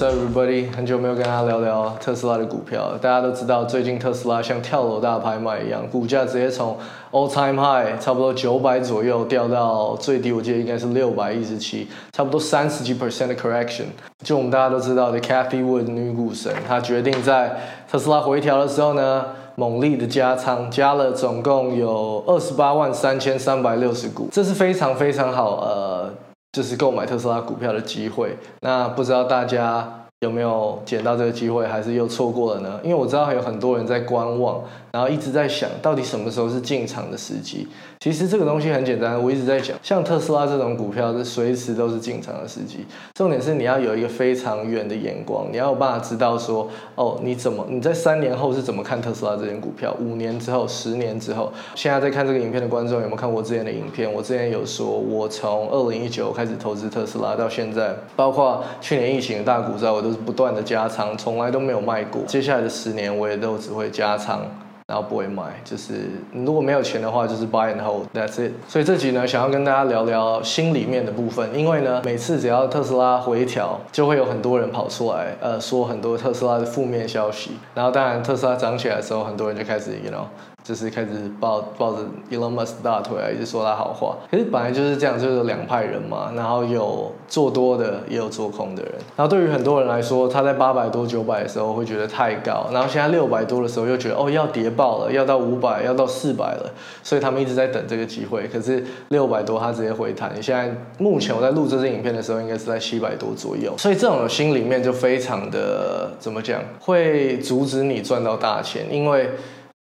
What's up, everybody？很久没有跟大家聊聊特斯拉的股票。大家都知道，最近特斯拉像跳楼大拍卖一样，股价直接从 all time high 差不多九百左右掉到最低，我记得应该是六百一十七，差不多三十几 percent 的 correction。就我们大家都知道的 Cathy Wood 女股神，她决定在特斯拉回调的时候呢，猛力的加仓，加了总共有二十八万三千三百六十股，这是非常非常好，呃。就是购买特斯拉股票的机会，那不知道大家有没有捡到这个机会，还是又错过了呢？因为我知道还有很多人在观望。然后一直在想到底什么时候是进场的时机。其实这个东西很简单，我一直在讲，像特斯拉这种股票是随时都是进场的时机。重点是你要有一个非常远的眼光，你要有办法知道说，哦，你怎么你在三年后是怎么看特斯拉这间股票？五年之后、十年之后？现在在看这个影片的观众有没有看过之前的影片？我之前有说，我从二零一九开始投资特斯拉到现在，包括去年疫情的大股灾，我都是不断的加仓，从来都没有卖过。接下来的十年，我也都只会加仓。然后不会卖，就是如果没有钱的话，就是 buy and hold，that's it。所以这集呢，想要跟大家聊聊心里面的部分，因为呢，每次只要特斯拉回调，就会有很多人跑出来，呃，说很多特斯拉的负面消息。然后当然特斯拉涨起来的时候，很多人就开始，you know。就是开始抱抱着 Elon Musk 大腿啊，一直说他好话。可是本来就是这样，就是两派人嘛。然后有做多的，也有做空的人。然后对于很多人来说，他在八百多、九百的时候会觉得太高，然后现在六百多的时候又觉得哦要跌爆了，要到五百，要到四百了。所以他们一直在等这个机会。可是六百多他直接回弹。你现在目前我在录这支影片的时候，应该是在七百多左右。所以这种心里面就非常的怎么讲，会阻止你赚到大钱，因为。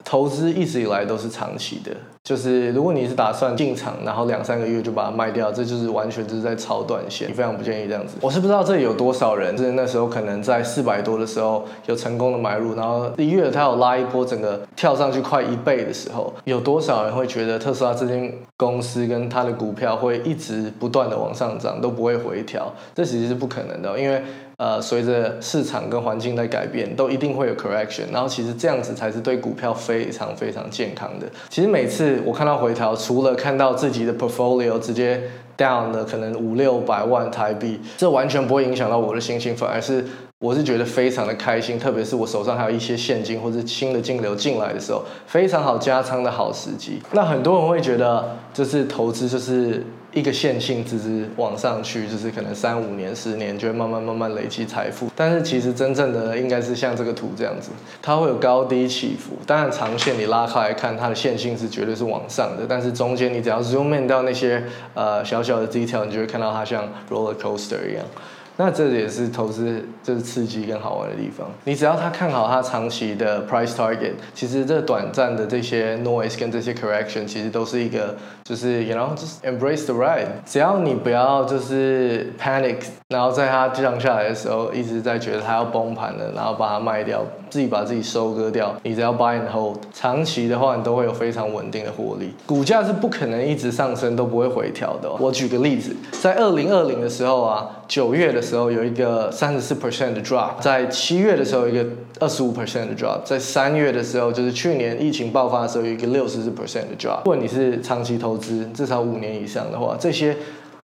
投资一直以来都是长期的，就是如果你是打算进场，然后两三个月就把它卖掉，这就是完全就是在炒短线，你非常不建议这样子。我是不知道这里有多少人，就是那时候可能在四百多的时候有成功的买入，然后一月它有拉一波，整个跳上去快一倍的时候，有多少人会觉得特斯拉这间公司跟它的股票会一直不断的往上涨，都不会回调？这其实是不可能的，因为。呃，随着市场跟环境在改变，都一定会有 correction。然后其实这样子才是对股票非常非常健康的。其实每次我看到回调，除了看到自己的 portfolio 直接 down 了可能五六百万台币，这完全不会影响到我的心情，反而是我是觉得非常的开心。特别是我手上还有一些现金或者新的金流进来的时候，非常好加仓的好时机。那很多人会觉得，就是投资就是。一个线性只是往上去，就是可能三五年、十年就会慢慢慢慢累积财富。但是其实真正的应该是像这个图这样子，它会有高低起伏。当然长线你拉开来看，它的线性是绝对是往上的。但是中间你只要 zoom in 到那些呃小小的 detail，你就会看到它像 roller coaster 一样。那这也是投资就是刺激跟好玩的地方。你只要他看好他长期的 price target，其实这短暂的这些 noise 跟这些 correction，其实都是一个就是 you know just embrace the ride。只要你不要就是 panic，然后在它降下来的时候一直在觉得它要崩盘了，然后把它卖掉，自己把自己收割掉。你只要 buy and hold，长期的话你都会有非常稳定的获利。股价是不可能一直上升都不会回调的。我举个例子，在二零二零的时候啊。九月的时候有一个三十四 percent 的 drop，在七月的时候一个二十五 percent 的 drop，在三月的时候就是去年疫情爆发的时候有一个六十四 percent 的 drop。如果你是长期投资至少五年以上的话，这些。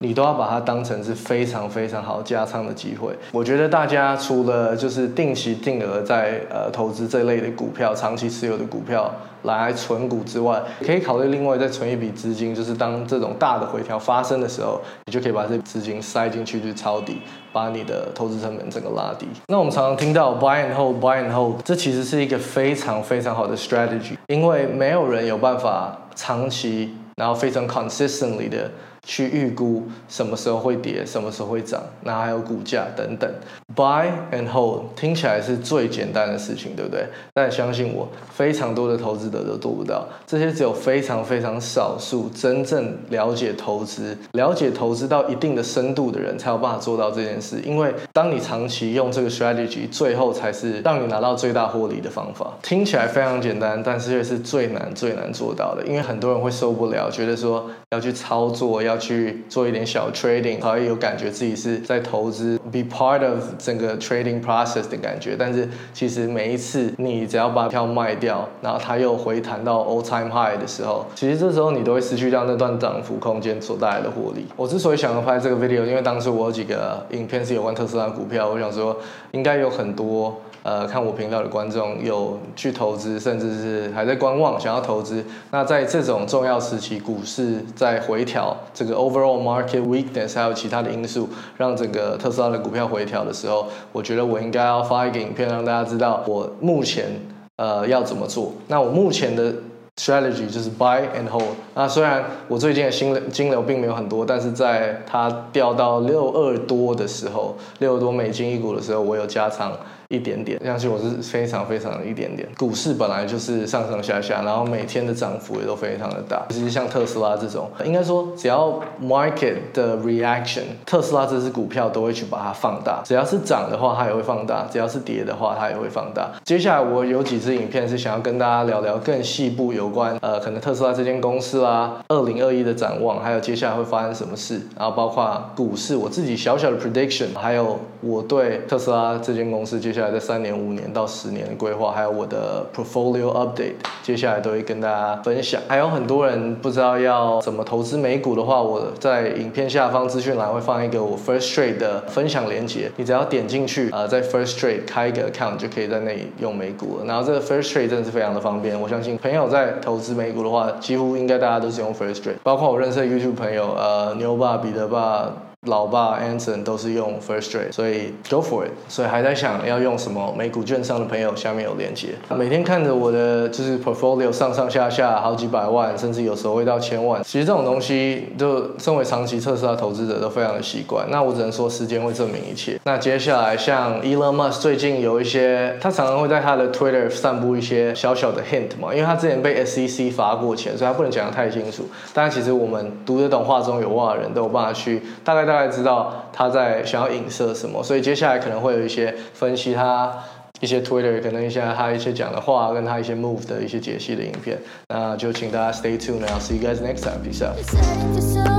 你都要把它当成是非常非常好加仓的机会。我觉得大家除了就是定期定额在呃投资这类的股票，长期持有的股票来存股之外，可以考虑另外再存一笔资金，就是当这种大的回调发生的时候，你就可以把这资金塞进去去抄底，把你的投资成本整个拉低。那我们常常听到 buy and hold，buy and hold，这其实是一个非常非常好的 strategy，因为没有人有办法长期然后非常 consistently 的。去预估什么时候会跌，什么时候会涨，然后还有股价等等。Buy and hold 听起来是最简单的事情，对不对？但相信我，非常多的投资者都做不到。这些只有非常非常少数真正了解投资、了解投资到一定的深度的人才有办法做到这件事。因为当你长期用这个 strategy，最后才是让你拿到最大获利的方法。听起来非常简单，但是却是最难最难做到的。因为很多人会受不了，觉得说要去操作要。去做一点小 trading，可以有感觉自己是在投资，be part of 整个 trading process 的感觉。但是其实每一次你只要把票卖掉，然后它又回弹到 all time high 的时候，其实这时候你都会失去掉那段涨幅空间所带来的获利。我之所以想要拍这个 video，因为当时我有几个影片是有关特斯拉股票，我想说应该有很多。呃，看我频道的观众有去投资，甚至是还在观望，想要投资。那在这种重要时期，股市在回调，这个 overall market weakness 还有其他的因素，让整个特斯拉的股票回调的时候，我觉得我应该要发一个影片，让大家知道我目前呃要怎么做。那我目前的 strategy 就是 buy and hold。那虽然我最近的新金流并没有很多，但是在它掉到六二多的时候，六多美金一股的时候，我有加仓。一点点，相信我是非常非常的一点点。股市本来就是上上下下，然后每天的涨幅也都非常的大。其实像特斯拉这种，应该说只要 market 的 reaction，特斯拉这只股票都会去把它放大。只要是涨的话，它也会放大；只要是跌的话，它也会放大。接下来我有几支影片是想要跟大家聊聊更细部有关，呃，可能特斯拉这间公司啦，啊二零二一的展望，还有接下来会发生什么事，然后包括股市我自己小小的 prediction，还有我对特斯拉这间公司接下来的三年、五年到十年的规划，还有我的 portfolio update，接下来都会跟大家分享。还有很多人不知道要怎么投资美股的话，我在影片下方资讯栏会放一个我 First Trade 的分享链接，你只要点进去，呃，在 First Trade 开一个 account 就可以在那里用美股了。然后这个 First Trade 真的是非常的方便，我相信朋友在投资美股的话，几乎应该大家都是用 First Trade，包括我认识的 YouTube 朋友，呃，牛爸、彼得爸。老爸 Anson 都是用 First Trade，所以 Go for it。所以还在想要用什么美股券商的朋友，下面有链接。每天看着我的就是 portfolio 上上下下好几百万，甚至有时候会到千万。其实这种东西，就身为长期特斯拉投资者都非常的习惯。那我只能说时间会证明一切。那接下来像 Elon Musk 最近有一些，他常常会在他的 Twitter 散布一些小小的 hint 嘛，因为他之前被 SEC 罚过钱，所以他不能讲的太清楚。但其实我们读得懂画中有画的人都有办法去大概。大概知道他在想要影射什么，所以接下来可能会有一些分析他一些 Twitter，可能一些他一些讲的话，跟他一些 move 的一些解析的影片。那就请大家 stay tuned，然后 see you guys next time. 拜拜